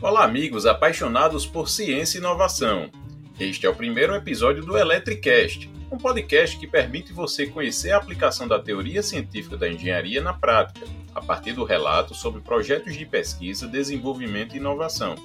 Olá, amigos apaixonados por ciência e inovação. Este é o primeiro episódio do Electricast, um podcast que permite você conhecer a aplicação da teoria científica da engenharia na prática, a partir do relato sobre projetos de pesquisa, desenvolvimento e inovação.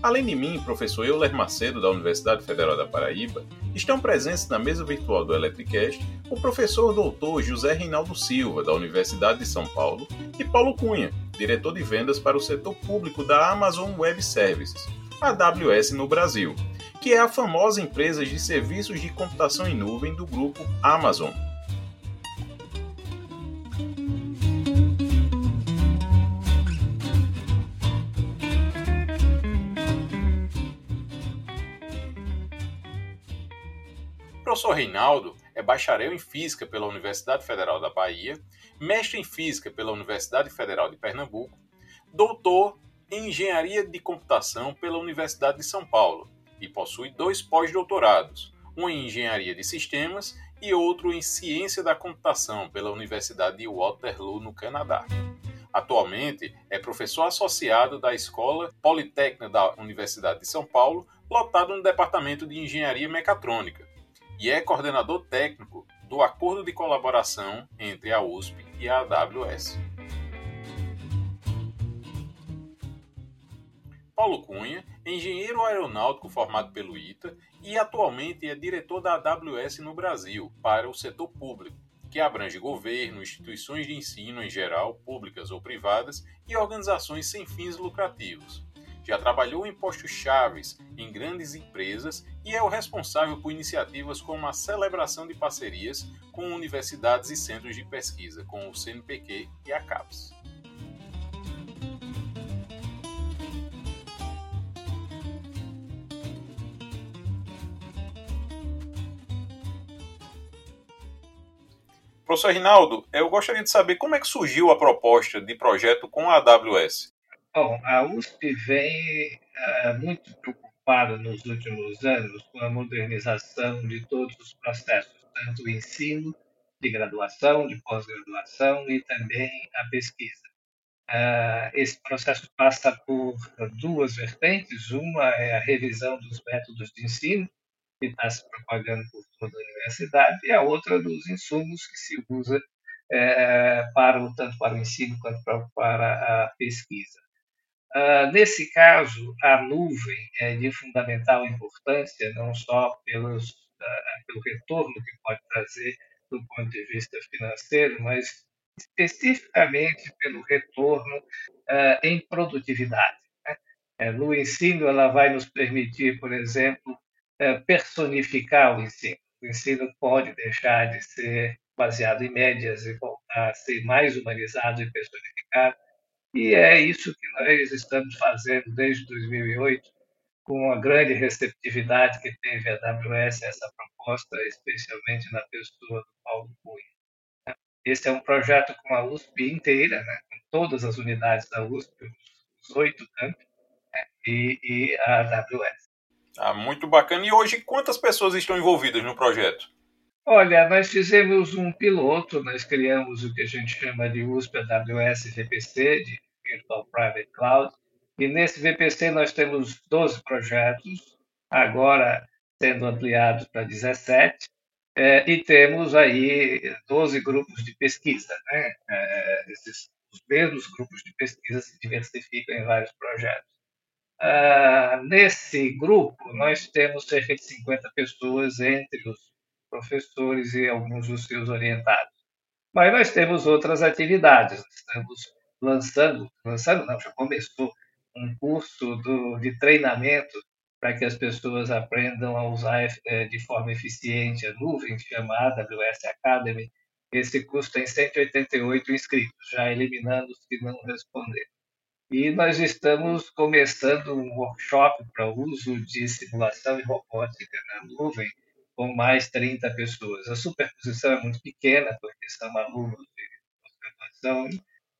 Além de mim, professor Euler Macedo, da Universidade Federal da Paraíba, estão presentes na mesa virtual do Electricast o professor doutor José Reinaldo Silva, da Universidade de São Paulo, e Paulo Cunha, diretor de vendas para o setor público da Amazon Web Services, AWS no Brasil, que é a famosa empresa de serviços de computação em nuvem do grupo Amazon. O professor Reinaldo é bacharel em Física pela Universidade Federal da Bahia, mestre em Física pela Universidade Federal de Pernambuco, doutor em Engenharia de Computação pela Universidade de São Paulo e possui dois pós-doutorados, um em Engenharia de Sistemas e outro em Ciência da Computação pela Universidade de Waterloo, no Canadá. Atualmente é professor associado da Escola Politécnica da Universidade de São Paulo, lotado no Departamento de Engenharia Mecatrônica, e é coordenador técnico do Acordo de Colaboração entre a USP e a AWS. Paulo Cunha, engenheiro aeronáutico formado pelo ITA e atualmente é diretor da AWS no Brasil para o setor público, que abrange governo, instituições de ensino em geral, públicas ou privadas, e organizações sem fins lucrativos. Já trabalhou em postos chaves em grandes empresas e é o responsável por iniciativas como a celebração de parcerias com universidades e centros de pesquisa, como o CNPq e a CAPES. Professor Rinaldo, eu gostaria de saber como é que surgiu a proposta de projeto com a AWS. Bom, a USP vem uh, muito preocupada nos últimos anos com a modernização de todos os processos, tanto o ensino, de graduação, de pós-graduação e também a pesquisa. Uh, esse processo passa por duas vertentes. Uma é a revisão dos métodos de ensino, que está se propagando por toda a universidade, e a outra dos insumos que se usa é, para tanto para o ensino quanto para, para a pesquisa. Uh, nesse caso, a nuvem é de fundamental importância, não só pelos, uh, pelo retorno que pode trazer do ponto de vista financeiro, mas especificamente pelo retorno uh, em produtividade. Né? É, no ensino, ela vai nos permitir, por exemplo, personificar o ensino. O ensino pode deixar de ser baseado em médias e voltar a ser mais humanizado e personificado e é isso que nós estamos fazendo desde 2008, com a grande receptividade que teve a AWS essa proposta, especialmente na pessoa do Paulo Cunha. Esse é um projeto com a USP inteira, né, com todas as unidades da USP, os oito campos, né, e, e a AWS. Ah, muito bacana. E hoje, quantas pessoas estão envolvidas no projeto? Olha, nós fizemos um piloto, nós criamos o que a gente chama de USP AWS VPC, de Virtual Private Cloud, e nesse VPC nós temos 12 projetos, agora sendo ampliados para 17, é, e temos aí 12 grupos de pesquisa. Né? É, esses, os mesmos grupos de pesquisa se diversificam em vários projetos. Uh, nesse grupo, nós temos cerca de 50 pessoas entre os professores e alguns dos seus orientados. Mas nós temos outras atividades. Estamos lançando, lançando não, já começou um curso do, de treinamento para que as pessoas aprendam a usar é, de forma eficiente a nuvem, chamada AWS Academy. Esse curso tem 188 inscritos, já eliminando os que não responderam. E nós estamos começando um workshop para uso de simulação e robótica na nuvem, com mais 30 pessoas. A superposição é muito pequena, porque são alunos de pós-graduação,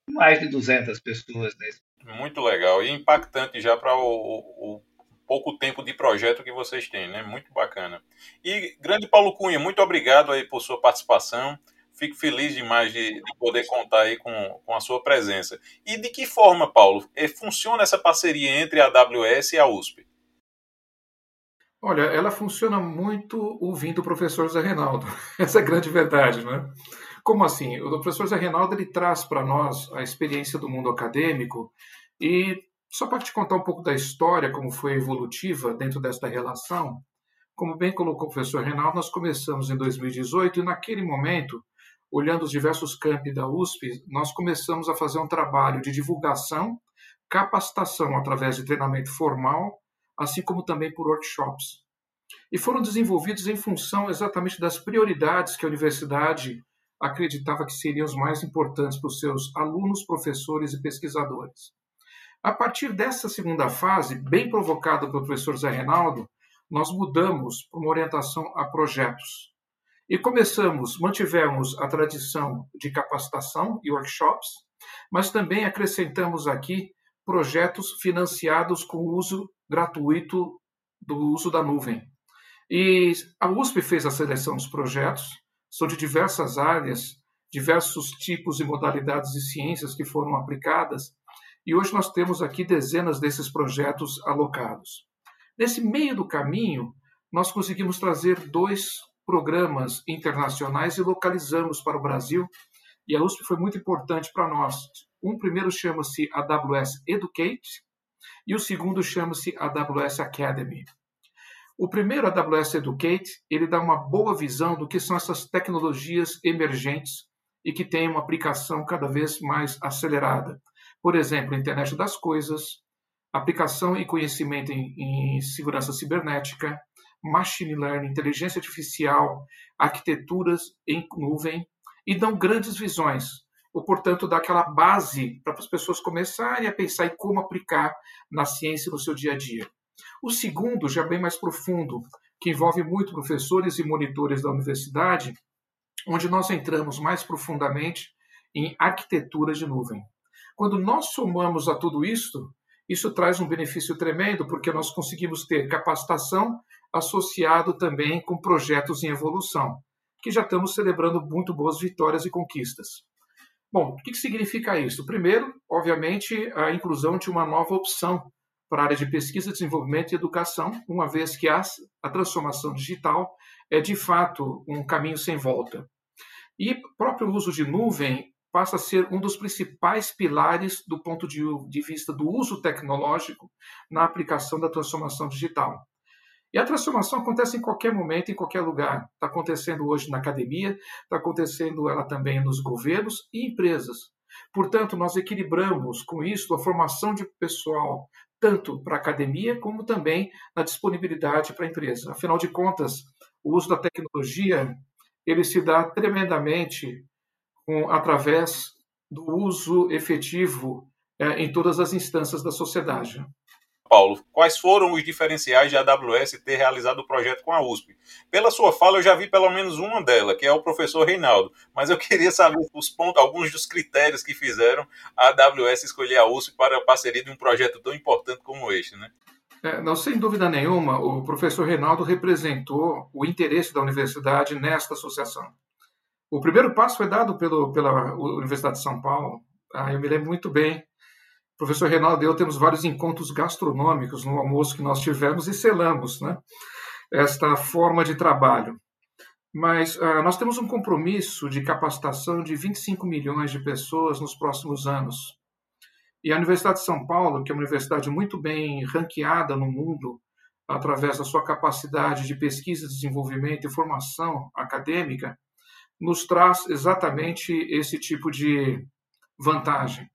mais de 200 pessoas nesse. Muito legal e impactante já para o, o, pouco tempo de projeto que vocês têm, né? Muito bacana. E grande Paulo Cunha, muito obrigado aí por sua participação. Fico feliz demais de, de poder contar aí com, com a sua presença. E de que forma, Paulo, eh, funciona essa parceria entre a AWS e a USP? Olha, ela funciona muito ouvindo o professor Zé Reinaldo. Essa é a grande verdade, né? Como assim? O professor Zé Reinaldo ele traz para nós a experiência do mundo acadêmico e só para te contar um pouco da história, como foi evolutiva dentro desta relação, como bem colocou o professor Reinaldo, nós começamos em 2018 e naquele momento, olhando os diversos campi da USP, nós começamos a fazer um trabalho de divulgação, capacitação através de treinamento formal assim como também por workshops. E foram desenvolvidos em função exatamente das prioridades que a universidade acreditava que seriam os mais importantes para os seus alunos, professores e pesquisadores. A partir dessa segunda fase, bem provocada pelo professor Zé Reinaldo, nós mudamos para uma orientação a projetos. E começamos, mantivemos a tradição de capacitação e workshops, mas também acrescentamos aqui projetos financiados com uso gratuito do uso da nuvem. E a USP fez a seleção dos projetos, são de diversas áreas, diversos tipos e modalidades de ciências que foram aplicadas, e hoje nós temos aqui dezenas desses projetos alocados. Nesse meio do caminho, nós conseguimos trazer dois programas internacionais e localizamos para o Brasil, e a USP foi muito importante para nós. Um primeiro chama-se AWS Educate, e o segundo chama-se AWS Academy. O primeiro, AWS Educate, ele dá uma boa visão do que são essas tecnologias emergentes e que têm uma aplicação cada vez mais acelerada. Por exemplo, internet das coisas, aplicação e conhecimento em, em segurança cibernética, machine learning, inteligência artificial, arquiteturas em nuvem, e dão grandes visões ou, portanto, dar aquela base para as pessoas começarem a pensar em como aplicar na ciência no seu dia a dia. O segundo, já bem mais profundo, que envolve muito professores e monitores da universidade, onde nós entramos mais profundamente em arquitetura de nuvem. Quando nós somamos a tudo isso, isso traz um benefício tremendo, porque nós conseguimos ter capacitação associado também com projetos em evolução, que já estamos celebrando muito boas vitórias e conquistas. Bom, o que significa isso? Primeiro, obviamente, a inclusão de uma nova opção para a área de pesquisa, desenvolvimento e educação, uma vez que a, a transformação digital é de fato um caminho sem volta. E o próprio uso de nuvem passa a ser um dos principais pilares do ponto de, de vista do uso tecnológico na aplicação da transformação digital. E a transformação acontece em qualquer momento, em qualquer lugar. Está acontecendo hoje na academia, está acontecendo ela também nos governos e empresas. Portanto, nós equilibramos com isso a formação de pessoal, tanto para a academia como também na disponibilidade para a empresa. Afinal de contas, o uso da tecnologia ele se dá tremendamente com, através do uso efetivo é, em todas as instâncias da sociedade. Paulo, quais foram os diferenciais de AWS ter realizado o projeto com a USP? Pela sua fala, eu já vi pelo menos uma delas, que é o professor Reinaldo, mas eu queria saber os pontos, alguns dos critérios que fizeram a AWS escolher a USP para a parceria de um projeto tão importante como este, né? É, não, sem dúvida nenhuma, o professor Reinaldo representou o interesse da universidade nesta associação. O primeiro passo foi dado pelo, pela Universidade de São Paulo. Ah, eu me lembro muito bem professor Reinaldo e eu temos vários encontros gastronômicos no almoço que nós tivemos e selamos né, esta forma de trabalho. Mas uh, nós temos um compromisso de capacitação de 25 milhões de pessoas nos próximos anos. E a Universidade de São Paulo, que é uma universidade muito bem ranqueada no mundo, através da sua capacidade de pesquisa, desenvolvimento e formação acadêmica, nos traz exatamente esse tipo de vantagem.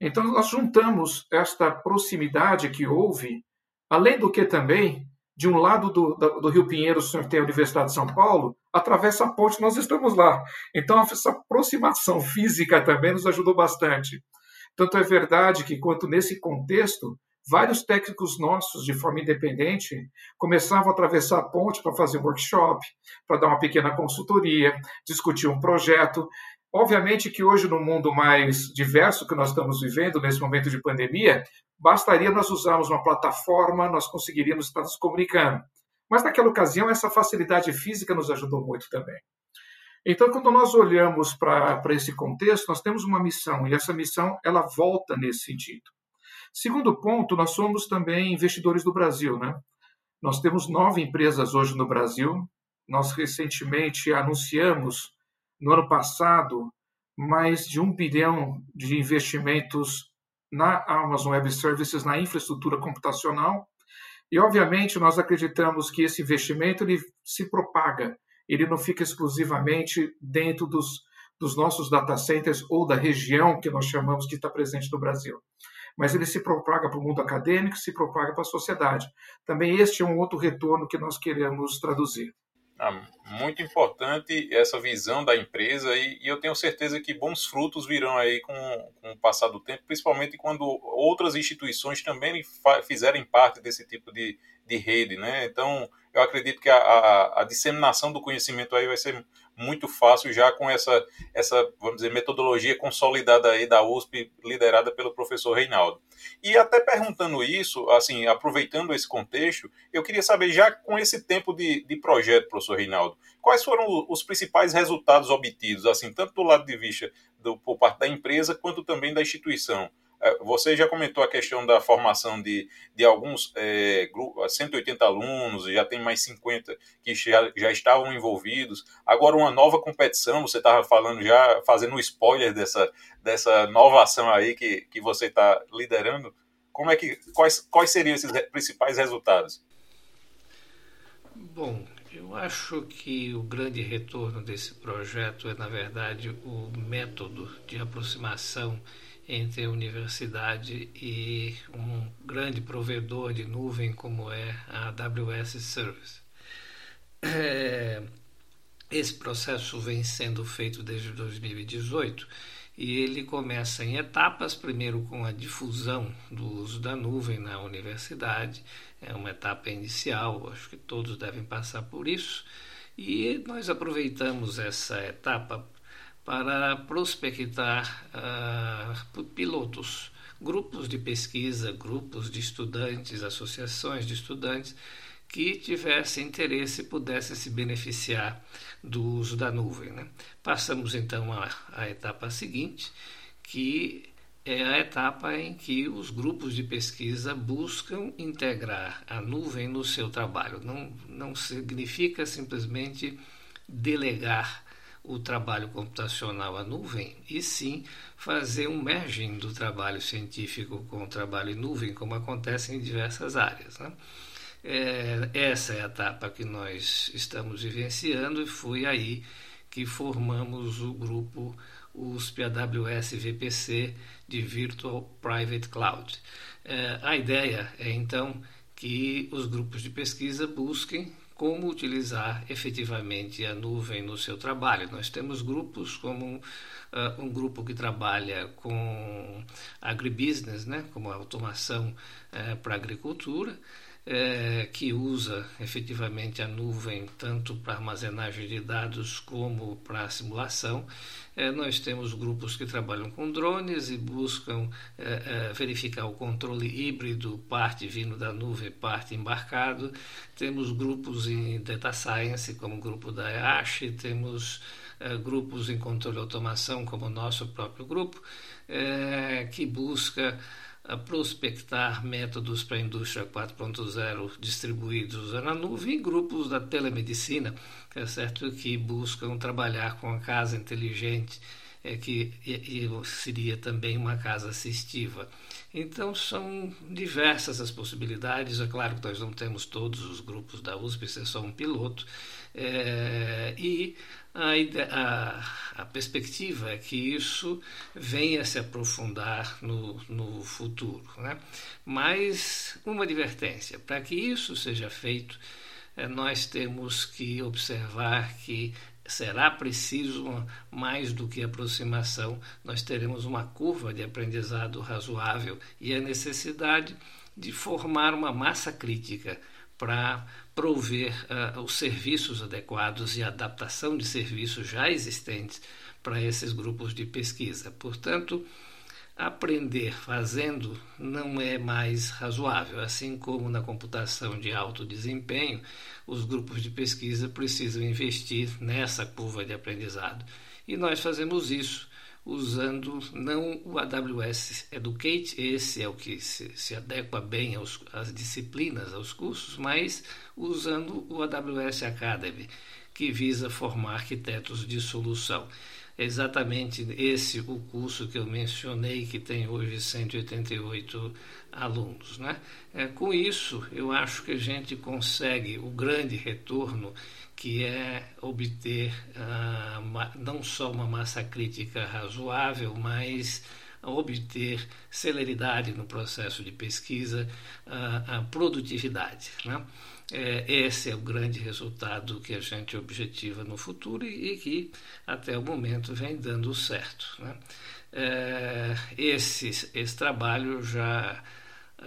Então, nós juntamos esta proximidade que houve, além do que também, de um lado do, do, Rio Pinheiro, o senhor tem a Universidade de São Paulo, atravessa a ponte, nós estamos lá. Então, essa aproximação física também nos ajudou bastante. Tanto é verdade que, quanto nesse contexto, vários técnicos nossos, de forma independente, começavam a atravessar a ponte para fazer um workshop, para dar uma pequena consultoria, discutir um projeto. Obviamente que hoje, no mundo mais diverso que nós estamos vivendo, nesse momento de pandemia, bastaria nós usarmos uma plataforma, nós conseguiríamos estar nos comunicando. Mas naquela ocasião, essa facilidade física nos ajudou muito também. Então, quando nós olhamos para esse contexto, nós temos uma missão, e essa missão ela volta nesse sentido. Segundo ponto, nós somos também investidores do Brasil. Né? Nós temos nove empresas hoje no Brasil. Nós recentemente anunciamos, no ano passado, mais de um bilhão de investimentos na Amazon Web Services, na infraestrutura computacional. E, obviamente, nós acreditamos que esse investimento ele se propaga, ele não fica exclusivamente dentro dos, dos nossos data centers ou da região que nós chamamos que está presente no Brasil. Mas ele se propaga para o mundo acadêmico, se propaga para a sociedade. Também este é um outro retorno que nós queremos traduzir. Ah, muito importante essa visão da empresa e, e, eu tenho certeza que bons frutos virão aí com, com, o passar do tempo, principalmente quando outras instituições também fizerem parte desse tipo de, de rede, né? Então, eu acredito que a, a, a, disseminação do conhecimento aí vai ser muito fácil já com essa, essa, vamos dizer, metodologia consolidada aí da USP, liderada pelo professor Reinaldo. E até perguntando isso, assim, aproveitando esse contexto, eu queria saber, já com esse tempo de, de projeto, professor Reinaldo, quais foram os principais resultados obtidos, assim, tanto do lado de vista do, por parte da empresa, quanto também da instituição? É, você já comentou a questão da formação de, de alguns é, grupos, 180 alunos, já tem mais 50 que já, já estavam envolvidos. Agora, uma nova competição, você estava falando já, fazendo um spoiler dessa, dessa nova ação aí que, que você está liderando. Como é que, quais, quais seriam esses principais resultados? Bom, eu acho que o grande retorno desse projeto é, na verdade, o método de aproximação entre a universidade e um grande provedor de nuvem como é a AWS Service. É, esse processo vem sendo feito desde 2018 e ele começa em etapas, primeiro com a difusão do uso da nuvem na universidade, é uma etapa inicial, acho que todos devem passar por isso, e nós aproveitamos essa etapa para prospectar uh, pilotos, grupos de pesquisa, grupos de estudantes, associações de estudantes que tivessem interesse e pudessem se beneficiar do uso da nuvem. Né? Passamos então à, etapa seguinte, que é a etapa em que os grupos de pesquisa buscam integrar a nuvem no seu trabalho. Não, não significa simplesmente delegar o trabalho computacional à nuvem, e sim fazer um merging do trabalho científico com o trabalho em nuvem, como acontece em diversas áreas. Né? É, essa é a etapa que nós estamos vivenciando e foi aí que formamos o grupo USP AWS VPC de Virtual Private Cloud. É, a ideia é então que os grupos de pesquisa busquem como utilizar efetivamente a nuvem no seu trabalho. Nós temos grupos como uh, um grupo que trabalha com agribusiness, né, como automação uh, para agricultura, é, que usa efetivamente a nuvem tanto para armazenagem de dados como para simulação. É, nós temos grupos que trabalham com drones e buscam é, é, verificar o controle híbrido, parte vindo da nuvem, parte embarcado. Temos grupos em data science, como o grupo da EASH, temos é, grupos em controle e automação, como o nosso próprio grupo, é, que busca a prospectar métodos para a indústria 4.0 distribuídos na nuvem e grupos da telemedicina, é certo que buscam trabalhar com a casa inteligente, é que e, e seria também uma casa assistiva. Então são diversas as possibilidades. É claro que nós não temos todos os grupos da USP, isso é só um piloto. É, e a, a, a, perspectiva é que isso venha se aprofundar no, no futuro. Né? Mas uma advertência: para que isso seja feito, é, nós temos que observar que será preciso mais do que aproximação, nós teremos uma curva de aprendizado razoável e a necessidade de formar uma massa crítica para prover uh, os serviços adequados e adaptação de serviços já existentes para esses grupos de pesquisa. Portanto, aprender fazendo não é mais razoável. Assim como na computação de alto desempenho, os grupos de pesquisa precisam investir nessa curva de aprendizado. E nós fazemos isso usando não o AWS Educate, esse é o que se, se adequa bem aos, às disciplinas, aos cursos, mas usando o AWS Academy, que visa formar arquitetos de solução. É exatamente esse o curso que eu mencionei, que tem hoje 188 alunos. Né? É, com isso, eu acho que a gente consegue o grande retorno que é obter uh, não só uma massa crítica razoável, mas obter celeridade no processo de pesquisa, uh, a produtividade. Né? É, esse é o grande resultado que a gente objetiva no futuro e, e que até o momento vem dando certo. Né? É, esse, esse trabalho já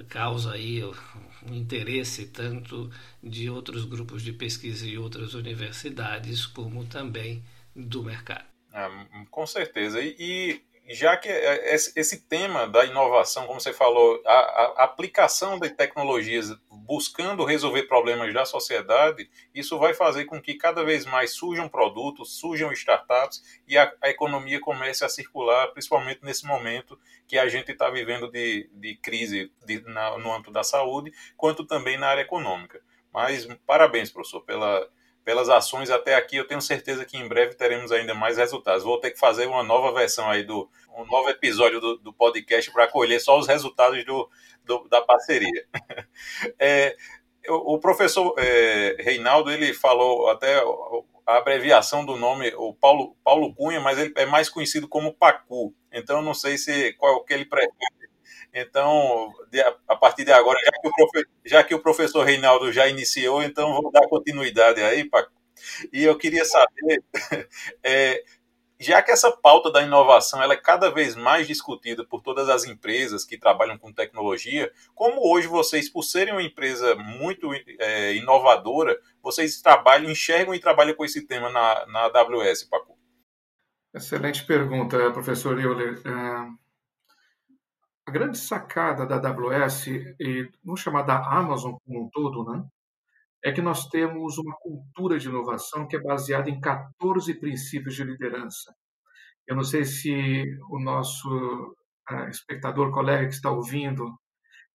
causa aí um interesse tanto de outros grupos de pesquisa e outras universidades, como também do mercado. Ah, com certeza. E, já que é, esse tema da inovação, como você falou, a, a, aplicação de tecnologias buscando resolver problemas da sociedade, isso vai fazer com que cada vez mais surjam produtos, surjam startups e a, a economia comece a circular, principalmente nesse momento que a gente está vivendo de, de crise de, na, no âmbito da saúde, quanto também na área econômica. Mas parabéns, professor, pela, pelas ações até aqui. Eu tenho certeza que em breve teremos ainda mais resultados. Vou ter que fazer uma nova versão aí do um novo episódio do, do podcast para colher só os resultados do, do da parceria. É, o, o, professor é, Reinaldo ele falou até a abreviação do nome, o Paulo, Paulo Cunha, mas ele é mais conhecido como Pacu. Então eu não sei se qual que ele prefere então, a partir de agora, já que, o profe, já que o professor Reinaldo já iniciou, então vou dar continuidade aí, Paco. E eu queria saber, é, já que essa pauta da inovação ela é cada vez mais discutida por todas as empresas que trabalham com tecnologia, como hoje vocês, por serem uma empresa muito é, inovadora, vocês trabalham, enxergam e trabalham com esse tema na, na AWS, Paco? Excelente pergunta, professor Euler. É, a grande sacada da AWS, e vamos chamar da Amazon como um todo, né, é que nós temos uma cultura de inovação que é baseada em 14 princípios de liderança. Eu não sei se o nosso uh, espectador, colega que está ouvindo,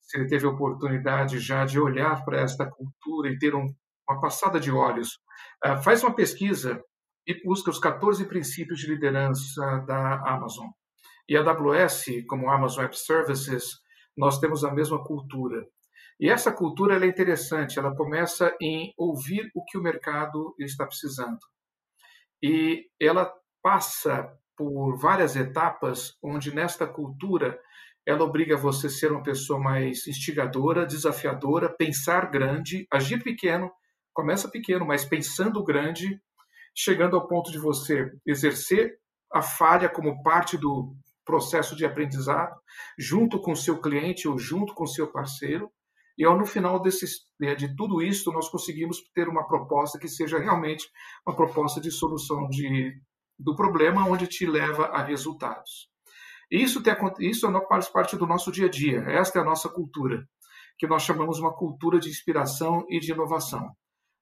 se ele teve a oportunidade já de olhar para esta cultura e ter um, uma passada de olhos. Uh, faz uma pesquisa e busca os 14 princípios de liderança da Amazon. E a AWS, como Amazon Web Services, nós temos a mesma cultura. E essa cultura é interessante, ela começa em ouvir o que o mercado está precisando. E ela passa por várias etapas onde nesta cultura ela obriga você a ser uma pessoa mais instigadora, desafiadora, pensar grande, agir pequeno, começa pequeno, mas pensando grande, chegando ao ponto de você exercer a falha como parte do processo de aprendizado, junto com seu cliente ou junto com seu parceiro. E ao, no final desses, né, de tudo isso, nós conseguimos ter uma proposta que seja realmente uma proposta de solução de, do problema, onde te leva a resultados. Isso, tem, isso faz parte do nosso dia a dia, esta é a nossa cultura, que nós chamamos uma cultura de inspiração e de inovação.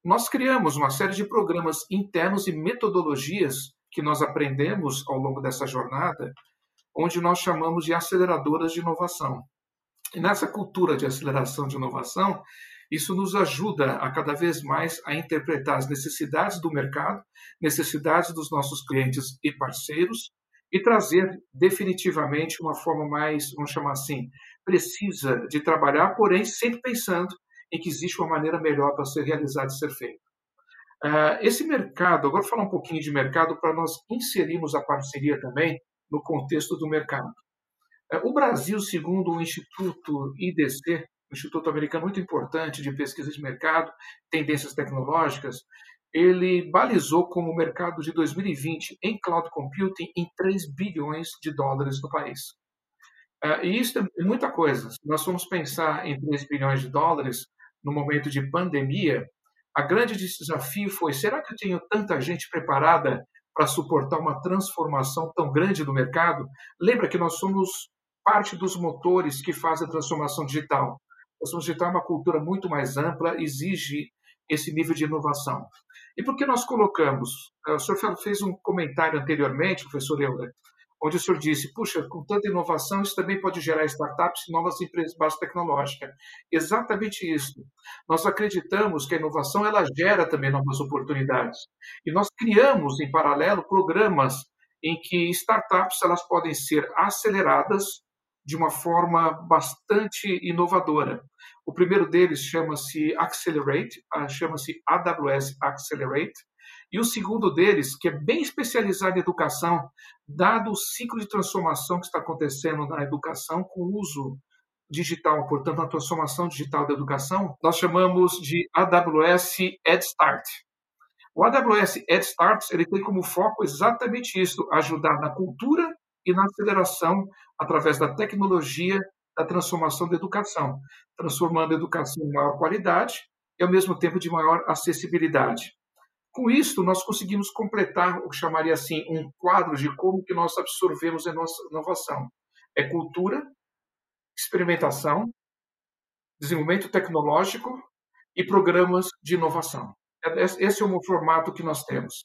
Nós criamos uma série de programas internos e metodologias que nós aprendemos ao longo dessa jornada, onde nós chamamos de aceleradoras de inovação. E nessa cultura de aceleração de inovação, isso nos ajuda a cada vez mais a interpretar as necessidades do mercado, necessidades dos nossos clientes e parceiros, e trazer definitivamente uma forma mais, vamos chamar assim, precisa de trabalhar, porém sempre pensando em que existe uma maneira melhor para ser realizado e ser feito. Uh, esse mercado, agora falar um pouquinho de mercado para nós inserirmos a parceria também no contexto do mercado. É, o Brasil, segundo o Instituto IDC, um instituto americano muito importante de pesquisa de mercado, tendências tecnológicas, ele balizou como mercado de 2020 em cloud computing em 3 bilhões de dólares no país. É, e isso é muita coisa. Se nós formos pensar em 3 bilhões de dólares no momento de pandemia, a grande desafio foi: será que eu tenho tanta gente preparada para suportar uma transformação tão grande do mercado. Lembra que nós somos parte dos motores que fazem a transformação digital. A transformação digital é uma cultura muito mais ampla, exige esse nível de inovação. E por que nós colocamos? O senhor fez um comentário anteriormente, professor Euler, onde o senhor disse, puxa, com tanta inovação, isso também pode gerar startups e novas empresas de base tecnológica. Exatamente isso. Nós acreditamos que a inovação ela gera também novas oportunidades. E nós criamos, em paralelo, programas em que startups elas podem ser aceleradas de uma forma bastante inovadora. O primeiro deles chama-se Accelerate, ah, chama-se AWS Accelerate, e o segundo deles, que é bem especializado em educação, dado o ciclo de transformação que está acontecendo na educação com o uso digital, portanto, a transformação digital da educação, nós chamamos de AWS EdStart. O AWS EdStart ele tem como foco exatamente isso, ajudar na cultura e na aceleração através da tecnologia da transformação da educação, transformando a educação em maior qualidade e, ao mesmo tempo, de maior acessibilidade. Com isso, nós conseguimos completar o que chamaria assim um quadro de como que nós absorvemos a nossa inovação. É cultura, experimentação, desenvolvimento tecnológico e programas de inovação. Esse é o formato que nós temos.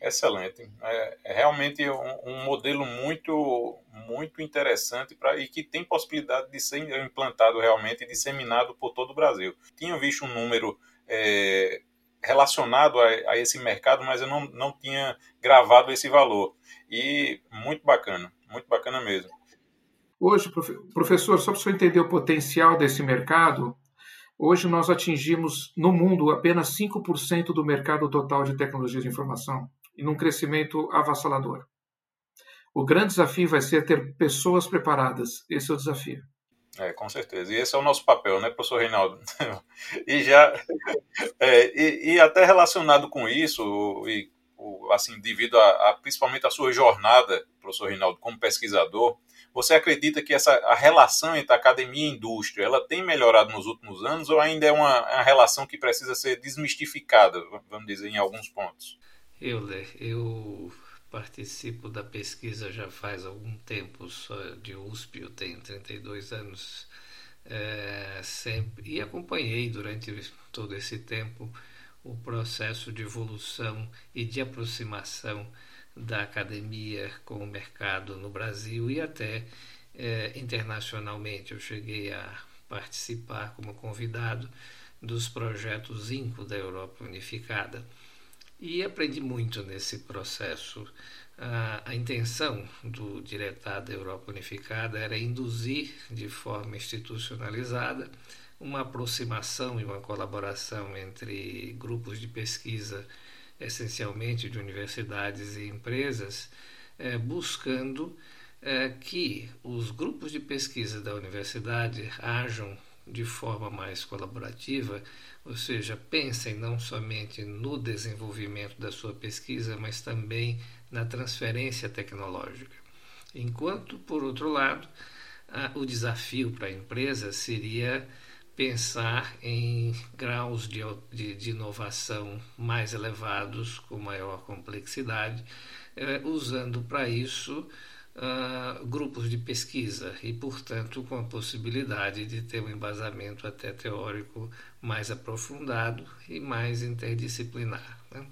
Excelente. É, é realmente um, um, modelo muito, muito interessante pra, e que tem possibilidade de ser implantado realmente e disseminado por todo o Brasil. Tinha visto um número é, relacionado a, a, esse mercado, mas eu não, não tinha gravado esse valor. E muito bacana, muito bacana mesmo. Hoje, professor, só para você entender o potencial desse mercado, hoje nós atingimos no mundo apenas 5% do mercado total de tecnologia de informação e num crescimento avassalador. O grande desafio vai ser ter pessoas preparadas. Esse é o desafio. É, com certeza. E esse é o nosso papel, né, professor Reinaldo? e já é, e, e, até relacionado com isso, e, assim, devido a, a, principalmente a sua jornada, professor Reinaldo, como pesquisador, você acredita que essa a relação entre academia e indústria, ela tem melhorado nos últimos anos ou ainda é uma, uma relação que precisa ser desmistificada, vamos dizer, em alguns pontos? Euler, eu participo da pesquisa já faz algum tempo, só de USP, eu tenho 32 anos, é, sempre, e acompanhei durante todo esse tempo o processo de evolução e de aproximação da academia com o mercado no Brasil e até é, internacionalmente. Eu cheguei a participar como convidado dos projetos INCO da Europa Unificada e aprendi muito nesse processo. A, a intenção do Diretado da Europa Unificada era induzir de forma institucionalizada uma aproximação e uma colaboração entre grupos de pesquisa, essencialmente de universidades e empresas, eh, buscando eh, que os grupos de pesquisa da universidade ajam de forma mais colaborativa, ou seja, pensem não somente no desenvolvimento da sua pesquisa, mas também na transferência tecnológica. Enquanto, por outro lado, o desafio para a empresa seria pensar em graus de, de, de inovação mais elevados, com maior complexidade, eh, usando para isso uh, grupos de pesquisa e, portanto, com a possibilidade de ter um embasamento até teórico mais aprofundado e mais interdisciplinar. Né?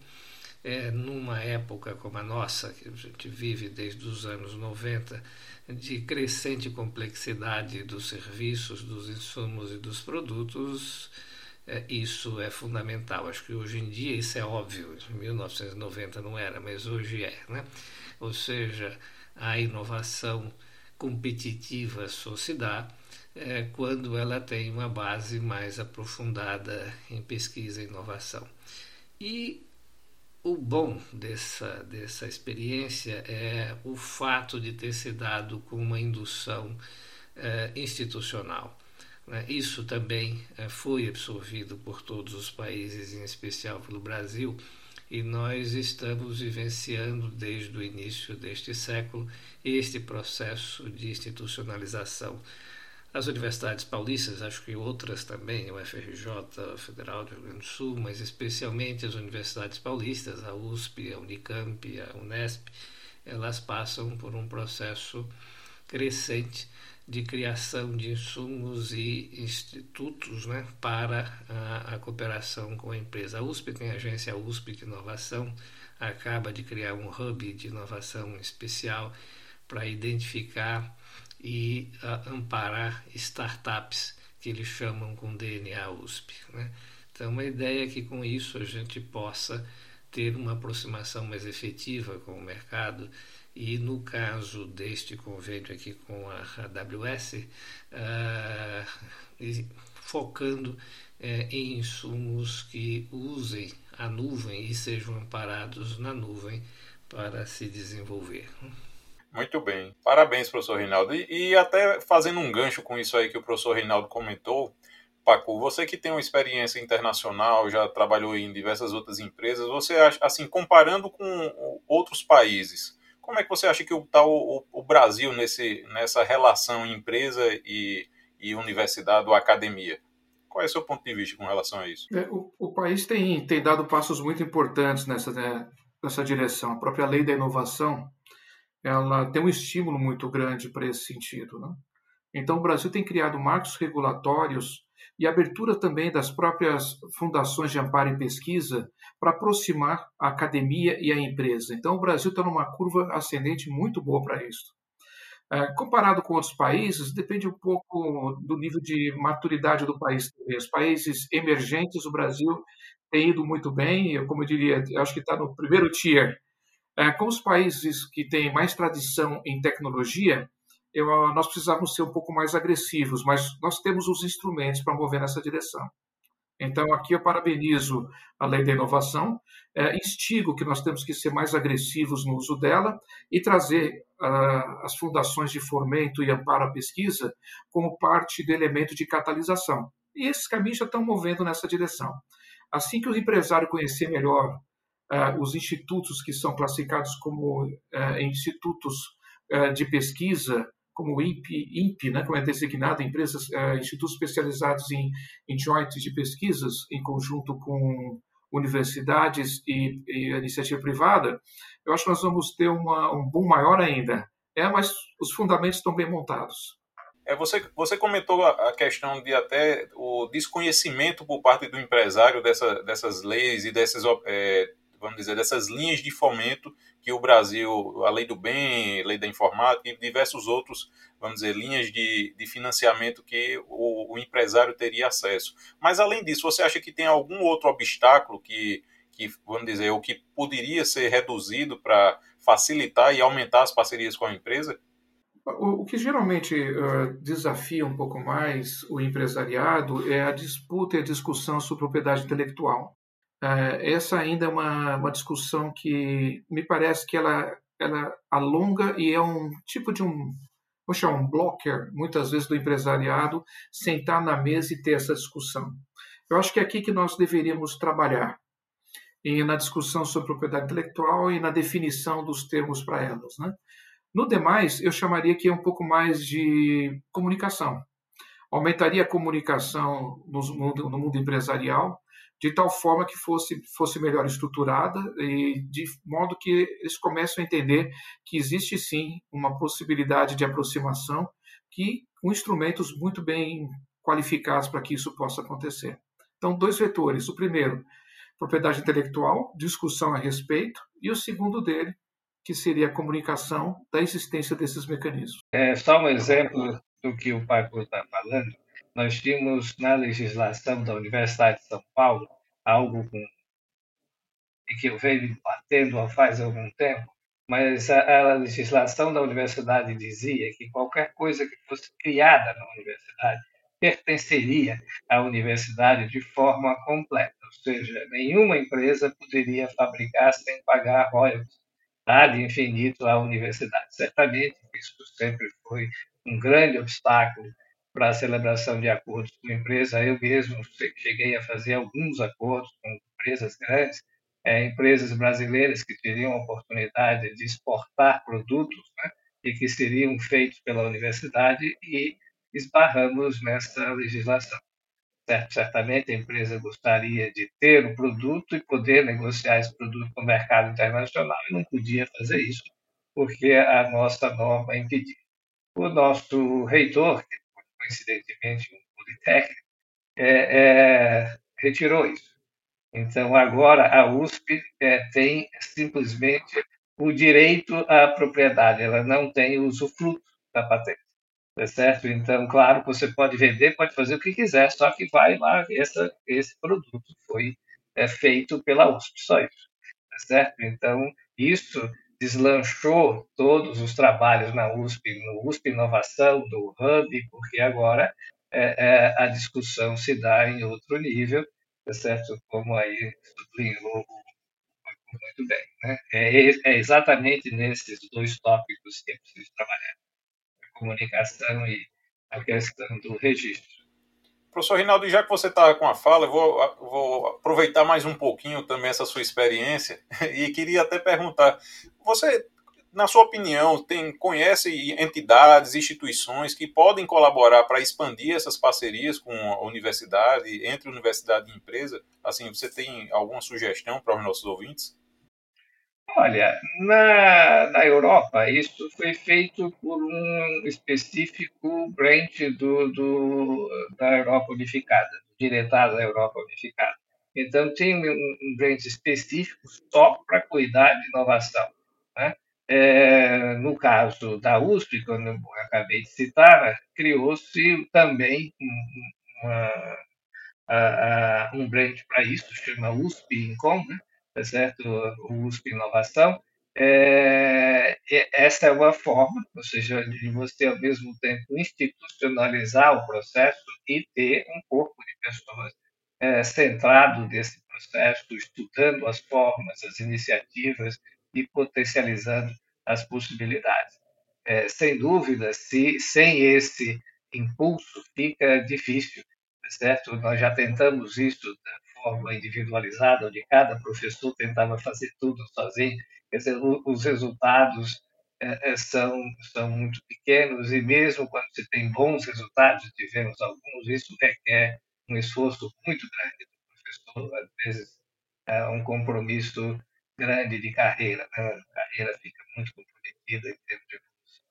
É, numa época como a nossa, que a gente vive desde os anos 90, de crescente complexidade dos serviços, dos insumos e dos produtos, é, isso é fundamental. Acho que hoje em dia isso é óbvio, em 1990 não era, mas hoje é. Né? Ou seja, a inovação competitiva se dá é, quando ela tem uma base mais aprofundada em pesquisa e inovação. E o bom dessa, dessa experiência é o fato de ter se dado com uma indução é, institucional. Né? Isso também é, foi absorvido por todos os países, em especial pelo Brasil, e nós estamos vivenciando desde o início deste século este processo de institucionalização. As universidades paulistas, acho que outras também, o FRJ, Federal do Rio Grande do Sul, mas especialmente as universidades paulistas, a USP, a Unicamp, a Unesp, elas passam por um processo crescente de criação de insumos e institutos né, para a, a, cooperação com a empresa. A USP tem a agência USP de Inovação, acaba de criar um hub de inovação especial para identificar e uh, amparar startups que eles chamam com DNA USP. Né? Então, a ideia é que com isso a gente possa ter uma aproximação mais efetiva com o mercado e no caso deste convênio aqui com a AWS, uh, ah, focando uh, em insumos que usem a nuvem e sejam amparados na nuvem para se desenvolver. Muito bem. Parabéns, professor Reinaldo. E, e, até fazendo um gancho com isso aí que o professor Reinaldo comentou, Paco, você que tem uma experiência internacional, já trabalhou em diversas outras empresas, você acha, assim, comparando com outros países, como é que você acha que está o, o, Brasil nesse, nessa relação empresa e, e universidade ou academia? Qual é o seu ponto de vista com relação a isso? É, o, o, país tem, tem dado passos muito importantes nessa, né, nessa direção. A própria lei da inovação ela tem um estímulo muito grande para esse sentido. Né? Então, o Brasil tem criado marcos regulatórios e abertura também das próprias fundações de amparo e pesquisa para aproximar a academia e a empresa. Então, o Brasil está numa curva ascendente muito boa para isso. É, comparado com outros países, depende um pouco do nível de maturidade do país. Os países emergentes, o Brasil tem ido muito bem, como eu diria, acho que está no primeiro tier. É, com os países que têm mais tradição em tecnologia, eu, nós precisávamos ser um pouco mais agressivos, mas nós temos os instrumentos para mover nessa direção. Então, aqui eu parabenizo a lei da inovação, é, instigo que nós temos que ser mais agressivos no uso dela e trazer uh, as fundações de fomento e amparo à pesquisa como parte do elemento de catalisação. E esses caminhos já estão movendo nessa direção. Assim que o empresário conhecer melhor uh, os institutos que são classificados como uh, institutos de pesquisa como o INPE, INPE né, como é designado, empresas, uh, institutos especializados em, em de pesquisas, em conjunto com universidades e, e iniciativa privada, eu acho que nós vamos ter uma, um boom maior ainda. É, mas os fundamentos estão bem montados. É, você, você comentou a, questão de até o desconhecimento por parte do empresário dessa, dessas leis e dessas é, vamos dizer, dessas linhas de fomento que o Brasil, a lei do bem, a lei da informática e diversos outros, vamos dizer, linhas de, de financiamento que o, o empresário teria acesso. Mas além disso, você acha que tem algum outro obstáculo que, que vamos dizer, o que poderia ser reduzido para facilitar e aumentar as parcerias com a empresa? O, que geralmente uh, desafia um pouco mais o empresariado é a disputa e a discussão sobre propriedade intelectual. É, essa ainda é uma, uma discussão que me parece que ela, ela alonga e é um tipo de um, chamar um blocker, muitas vezes, do empresariado, sentar na mesa e ter essa discussão. Eu acho que é aqui que nós deveríamos trabalhar, e na discussão sobre propriedade intelectual e na definição dos termos para elas. Né? No demais, eu chamaria que é um pouco mais de comunicação. Aumentaria a comunicação no mundo, no mundo empresarial, de tal forma que fosse, fosse melhor estruturada e de modo que eles começam a entender que existe sim uma possibilidade de aproximação que com instrumentos muito bem qualificados para que isso possa acontecer. Então, dois vetores. O primeiro, propriedade intelectual, discussão a respeito, e o segundo dele, que seria a comunicação da existência desses mecanismos. É só um exemplo do que o Paco está falando nós tínhamos na legislação da Universidade de São Paulo algo com, que eu venho batendo faz algum tempo, mas a, a, legislação da universidade dizia que qualquer coisa que fosse criada na universidade pertenceria à universidade de forma completa, ou seja, nenhuma empresa poderia fabricar sem pagar royalties ad infinito à universidade. Certamente isso sempre foi um grande obstáculo para a celebração de acordos com empresa. Eu mesmo cheguei a fazer alguns acordos com empresas grandes, é, empresas brasileiras que teriam a oportunidade de exportar produtos né, e que seriam feitos pela universidade e esbarramos nessa legislação. Certo, certamente a empresa gostaria de ter o produto e poder negociar esse produto no mercado internacional e não podia fazer isso porque a nossa norma impedia. o nosso reitor, que coincidentemente um politécnico, é, é, retirou isso. Então, agora a USP é, tem simplesmente o direito à propriedade, ela não tem usufruto da patente. Tá certo? Então, claro, você pode vender, pode fazer o que quiser, só que vai lá, essa, esse produto foi é, feito pela USP, só isso. Tá certo? Então, isso deslanchou todos os trabalhos na USP, no USP Inovação, do Hub, porque agora é, é, a discussão se dá em outro nível, tá certo? Como aí sublinhou muito bem. Né? É, é, exatamente nesses dois tópicos que é preciso trabalhar: a comunicação e a questão do registro. Professor Rinaldo, já que você está com a fala, eu vou, vou, aproveitar mais um pouquinho também essa sua experiência e queria até perguntar: você, na sua opinião, tem, conhece entidades, instituições que podem colaborar para expandir essas parcerias com a universidade, entre universidade e empresa? Assim, você tem alguma sugestão para os nossos ouvintes? Olha, na, na Europa, isso foi feito por um específico branch do, do, da Europa Unificada, do Diretório da Europa Unificada. Então, tem um, branch específico só para cuidar de inovação. Né? É, no caso da USP, quando eu acabei de citar, criou-se também uma, um branch para isso, chama USP Incom, né? Tá certo? o USP Inovação, é, essa é uma forma, ou seja, de você ao mesmo tempo institucionalizar o processo e ter um corpo de pessoas é, centrado nesse processo, estudando as formas, as iniciativas e potencializando as possibilidades. É, sem dúvida, se sem esse impulso fica difícil, certo? Nós já tentamos isso forma individualizada, onde cada professor tentava fazer tudo sozinho. Quer dizer, os resultados é, é, são, são muito pequenos e mesmo quando se tem bons resultados, tivemos alguns, isso requer um esforço muito grande do professor, às vezes é um compromisso grande de carreira, né? a carreira fica muito comprometida em termos de evolução.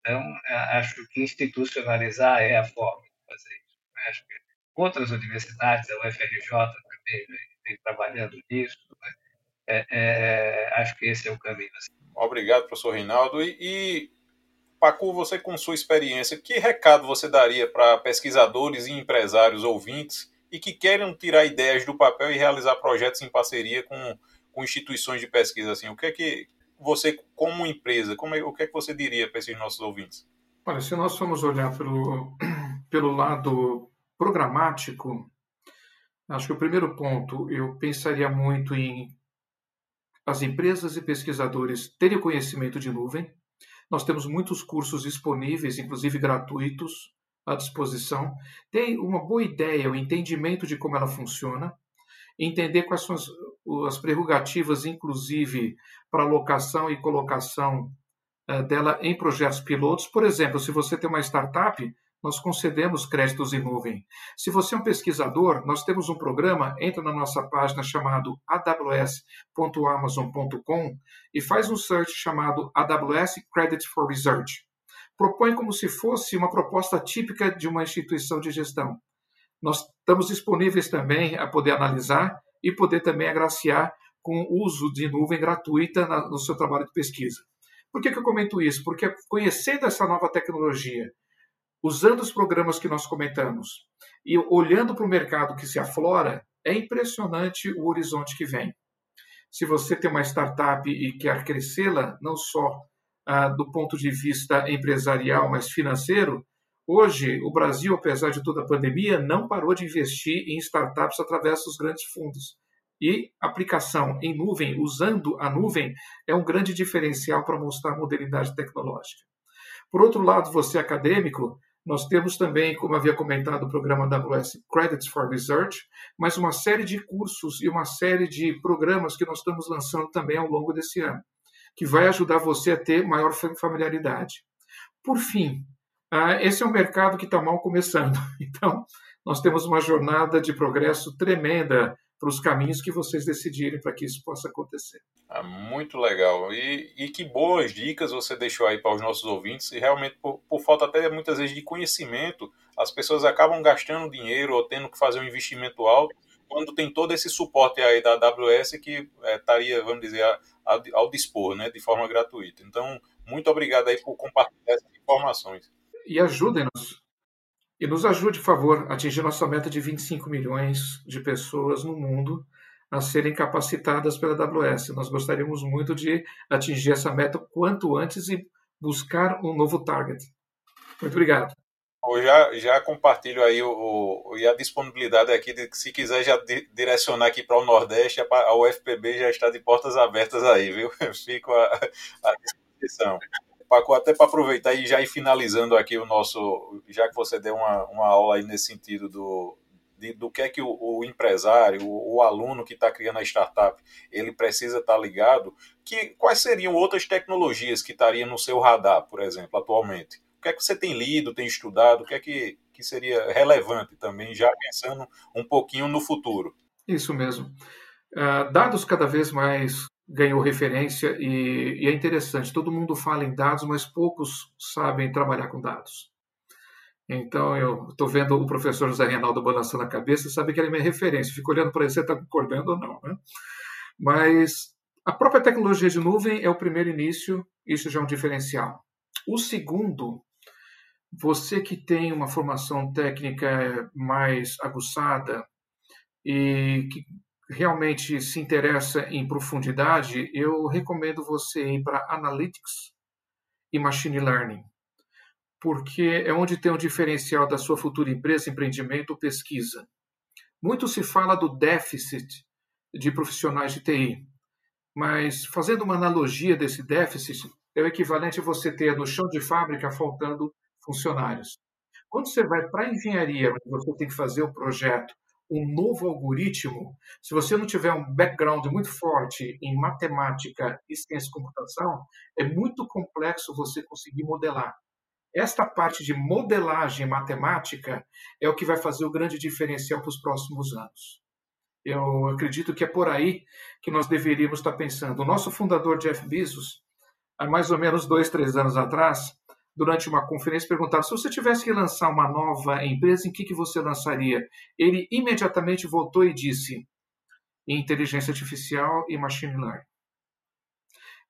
Então, acho que institucionalizar é a forma de fazer isso. Né? Acho que outras universidades, a UFRJ também vem, vem trabalhando nisso. Né? É, é, acho que esse é o caminho. Assim. Obrigado, professor Reinaldo. E, e, Pacu, você com sua experiência, que recado você daria para pesquisadores e empresários ouvintes e que querem tirar ideias do papel e realizar projetos em parceria com, com instituições de pesquisa? Assim, o que é que você, como empresa, como é, o que é que você diria para esses nossos ouvintes? Olha, se nós formos olhar pelo, pelo lado programático, acho que o primeiro ponto eu pensaria muito em as empresas e pesquisadores terem conhecimento de nuvem. Nós temos muitos cursos disponíveis, inclusive gratuitos, à disposição. Tem uma boa ideia, o entendimento de como ela funciona, entender quais são as, as prerrogativas, inclusive para alocação e colocação uh, dela em projetos pilotos. Por exemplo, se você tem uma startup, nós concedemos créditos em nuvem. Se você é um pesquisador, nós temos um programa, entra na nossa página chamado aws.amazon.com e faz um search chamado AWS Credit for Research. Propõe como se fosse uma proposta típica de uma instituição de gestão. Nós estamos disponíveis também a poder analisar e poder também agraciar com o uso de nuvem gratuita no seu trabalho de pesquisa. Por que, que eu comento isso? Porque conhecendo essa nova tecnologia, usando os programas que nós comentamos e olhando para o mercado que se aflora, é impressionante o horizonte que vem. Se você tem uma startup e quer crescê-la, não só ah, do ponto de vista empresarial, mas financeiro, hoje o Brasil, apesar de toda a pandemia, não parou de investir em startups através dos grandes fundos. E aplicação em nuvem, usando a nuvem, é um grande diferencial para mostrar modernidade tecnológica. Por outro lado, você acadêmico, nós temos também, como havia comentado, o programa AWS Credits for Research, mas uma série de cursos e uma série de programas que nós estamos lançando também ao longo desse ano, que vai ajudar você a ter maior familiaridade. Por fim, ah, esse é um mercado que está mal começando, então nós temos uma jornada de progresso tremenda para os caminhos que vocês decidirem para que isso possa acontecer. Ah, muito legal. E, e, que boas dicas você deixou aí para os nossos ouvintes. E realmente, por, por, falta até muitas vezes de conhecimento, as pessoas acabam gastando dinheiro ou tendo que fazer um investimento alto quando tem todo esse suporte aí da AWS que é, estaria, vamos dizer, a, a, ao dispor, né, de forma gratuita. Então, muito obrigado aí por compartilhar essas informações. E ajudem-nos e nos ajude, por favor, a atingir nossa meta de 25 milhões de pessoas no mundo a serem capacitadas pela AWS. Nós gostaríamos muito de atingir essa meta quanto antes e buscar um novo target. Muito obrigado. Eu já, já compartilho aí o, o, e a disponibilidade aqui, de, se quiser já di, direcionar aqui para o Nordeste, a, a UFPB já está de portas abertas aí, viu? Fico à, à disposição. Paco, até para aproveitar e já ir finalizando aqui o nosso, já que você deu uma, uma aula aí nesse sentido do, de, do que é que o, o empresário, o, o, aluno que está criando a startup, ele precisa estar tá ligado, que quais seriam outras tecnologias que estariam no seu radar, por exemplo, atualmente? O que é que você tem lido, tem estudado, o que é que, que seria relevante também, já pensando um pouquinho no futuro? Isso mesmo. Uh, dados cada vez mais ganhou referência e, e, é interessante. Todo mundo fala em dados, mas poucos sabem trabalhar com dados. Então, eu estou vendo o professor José Reinaldo balançando a cabeça, sabe que ele é minha referência. Fico olhando para ele, você está concordando ou não. Né? Mas a própria tecnologia de nuvem é o primeiro início, isso já é um diferencial. O segundo, você que tem uma formação técnica mais aguçada e que realmente se interessa em profundidade, eu recomendo você ir para Analytics e Machine Learning, porque é onde tem um diferencial da sua futura empresa, empreendimento ou pesquisa. Muito se fala do déficit de profissionais de TI, mas fazendo uma analogia desse déficit, é o equivalente a você ter no chão de fábrica faltando funcionários. Quando você vai para a engenharia, onde você tem que fazer o projeto, um novo algoritmo, se você não tiver um background muito forte em matemática e ciência de computação, é muito complexo você conseguir modelar. Esta parte de modelagem matemática é o que vai fazer o grande diferencial para os próximos anos. Eu acredito que é por aí que nós deveríamos estar pensando. O nosso fundador, Jeff Bezos, há mais ou menos dois, três anos atrás, durante uma conferência, perguntaram se você tivesse que lançar uma nova empresa, em que, que você lançaria? Ele imediatamente voltou e disse inteligência artificial e machine learning.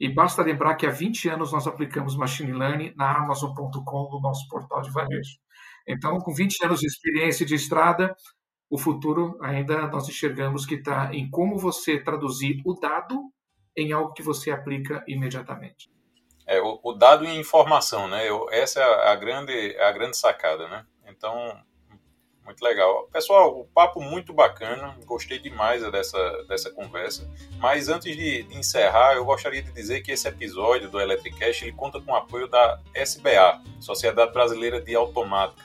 E basta lembrar que há 20 anos nós aplicamos machine learning na Amazon.com, no nosso portal de varejo. Então, com 20 anos de experiência de estrada, o futuro ainda nós enxergamos que está em como você traduzir o dado em algo que você aplica imediatamente. É, o, o, dado e informação, né? Eu, essa é a grande, a grande sacada, né? Então, muito legal. Pessoal, o papo muito bacana, gostei demais dessa, dessa conversa. Mas antes de, de encerrar, eu gostaria de dizer que esse episódio do Electricast ele conta com o apoio da SBA, Sociedade Brasileira de Automática.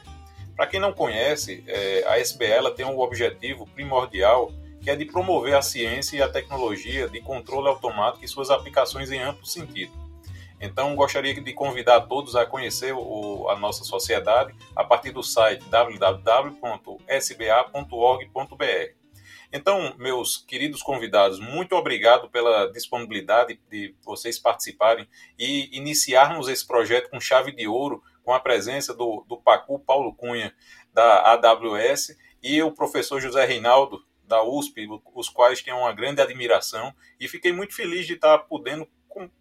Para quem não conhece, é, a SBA ela tem um objetivo primordial que é de promover a ciência e a tecnologia de controle automático e suas aplicações em amplo sentido então, gostaria de convidar todos a conhecer o, a nossa sociedade a partir do site www.sba.org.br. Então, meus queridos convidados, muito obrigado pela disponibilidade de vocês participarem e iniciarmos esse projeto com chave de ouro, com a presença do, do Pacu Paulo Cunha, da AWS, e o professor José Reinaldo, da USP, os quais tenho uma grande admiração, e fiquei muito feliz de estar podendo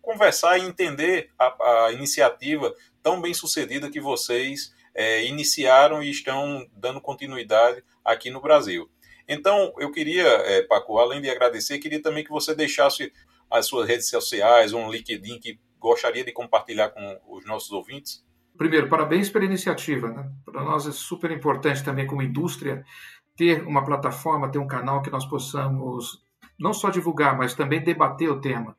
conversar e entender a, a iniciativa tão bem sucedida que vocês é, iniciaram e estão dando continuidade aqui no Brasil. Então, eu queria, é, Paco, além de agradecer, queria também que você deixasse as suas redes sociais, um LinkedIn que gostaria de compartilhar com os nossos ouvintes. Primeiro, parabéns pela iniciativa. Né? Para nós é super importante também, como indústria, ter uma plataforma, ter um canal que nós possamos não só divulgar, mas também debater o tema.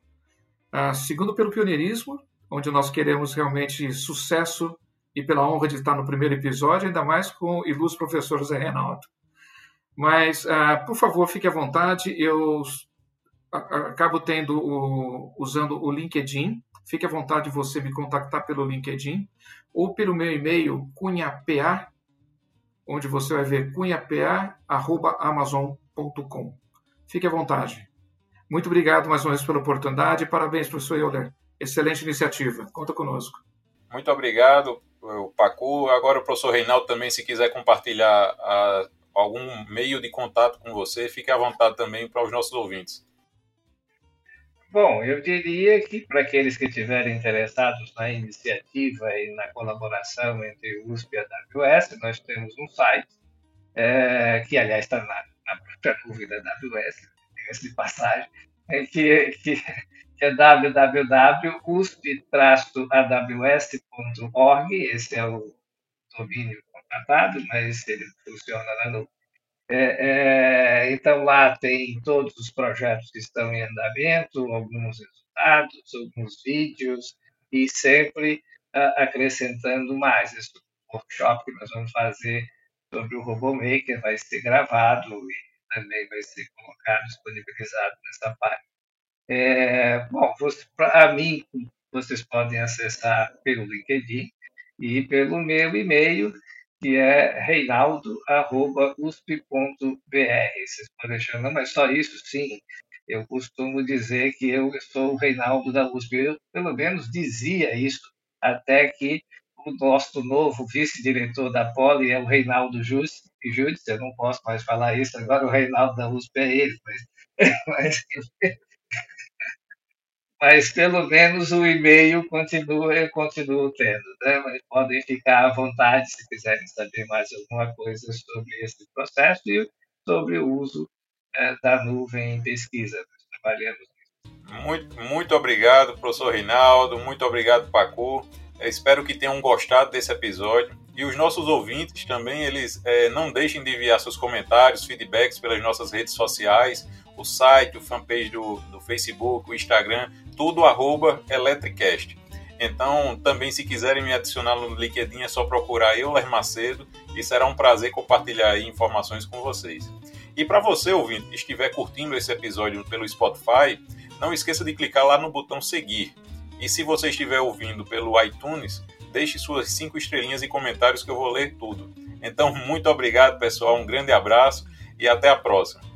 Uh, segundo, pelo pioneirismo, onde nós queremos realmente sucesso e pela honra de estar no primeiro episódio, ainda mais com o ilustre professor José Reinaldo. Mas, uh, por favor, fique à vontade. Eu acabo tendo o, usando o LinkedIn. Fique à vontade de você me contactar pelo LinkedIn ou pelo meu e-mail cunhapa, onde você vai ver cunhapa@amazon.com. Fique à vontade. Muito obrigado mais uma vez pela oportunidade e parabéns, professor Euler. Excelente iniciativa. Conta conosco. Muito obrigado, Pacu. Agora o professor Reinaldo também, se quiser compartilhar a, algum meio de contato com você, fique à vontade também para os nossos ouvintes. Bom, eu diria que para aqueles que estiverem interessados na iniciativa e na colaboração entre o USP e a AWS, nós temos um site, é, que aliás está na, na própria nuvem da AWS, esse de passagem, é, que, que, é www.usp-aws.org, esse é o domínio contratado, mas ele funciona na nuvem. É, é, então, lá tem todos os projetos que estão em andamento, alguns resultados, alguns vídeos, e sempre acrescentando mais. Esse workshop que nós vamos fazer sobre o RoboMaker vai ser gravado e também vai ser colocado, disponibilizado nessa página. É, bom, para mim, vocês podem acessar pelo LinkedIn e pelo meu e-mail, que é reinaldo.usp.br. Vocês podem chamar, mas só isso, sim. Eu costumo dizer que eu sou o Reinaldo da USP. Eu, pelo menos, dizia isso até que o nosso novo vice-diretor da Poli é o Reinaldo Júdice. Eu não posso mais falar isso, agora o Reinaldo da USP é ele. Mas, mas mas pelo menos o e-mail continua, eu continuo tendo, né? Mas podem ficar à vontade se quiserem saber mais alguma coisa sobre esse processo e sobre o uso é, da nuvem em pesquisa. Nós trabalhamos. Muito, muito obrigado, professor Reinaldo, muito obrigado, Pacu. Espero que tenham gostado desse episódio. E os nossos ouvintes também, eles é, não deixem de enviar seus comentários, feedbacks pelas nossas redes sociais, o site, o fanpage do, do Facebook, o Instagram, tudo arroba Electricast. Então, também se quiserem me adicionar no LinkedIn, é só procurar Euler Macedo e será um prazer compartilhar informações com vocês. E para você, ouvinte, que estiver curtindo esse episódio pelo Spotify, não esqueça de clicar lá no botão seguir. E se você estiver ouvindo pelo iTunes, deixe suas cinco estrelinhas e comentários que eu vou ler tudo. Então, muito obrigado, pessoal, um grande abraço e até a próxima.